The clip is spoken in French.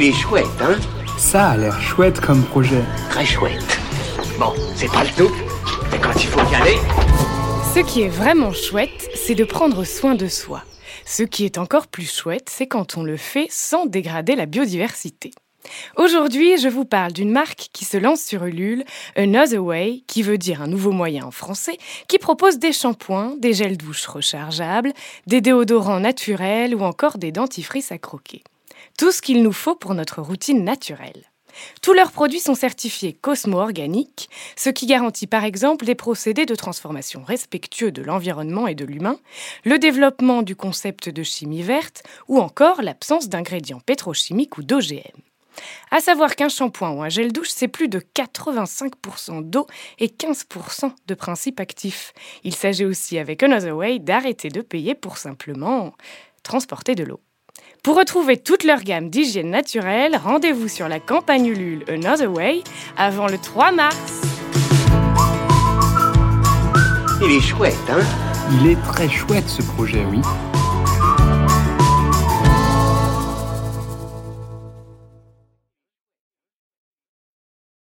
Il est chouette, hein Ça a l'air chouette comme projet. Très chouette. Bon, c'est pas le tout, mais quand il faut y aller... Ce qui est vraiment chouette, c'est de prendre soin de soi. Ce qui est encore plus chouette, c'est quand on le fait sans dégrader la biodiversité. Aujourd'hui, je vous parle d'une marque qui se lance sur Ulule, Another Way, qui veut dire un nouveau moyen en français, qui propose des shampoings, des gels douches rechargeables, des déodorants naturels ou encore des dentifrices à croquer. Tout ce qu'il nous faut pour notre routine naturelle. Tous leurs produits sont certifiés Cosmo Organique, ce qui garantit par exemple des procédés de transformation respectueux de l'environnement et de l'humain, le développement du concept de chimie verte ou encore l'absence d'ingrédients pétrochimiques ou d'OGM. À savoir qu'un shampoing ou un gel douche, c'est plus de 85% d'eau et 15% de principes actifs. Il s'agit aussi avec Another Way d'arrêter de payer pour simplement transporter de l'eau. Pour retrouver toute leur gamme d'hygiène naturelle, rendez-vous sur la campagne Ulule Another Way avant le 3 mars. Il est chouette, hein? Il est très chouette ce projet, oui.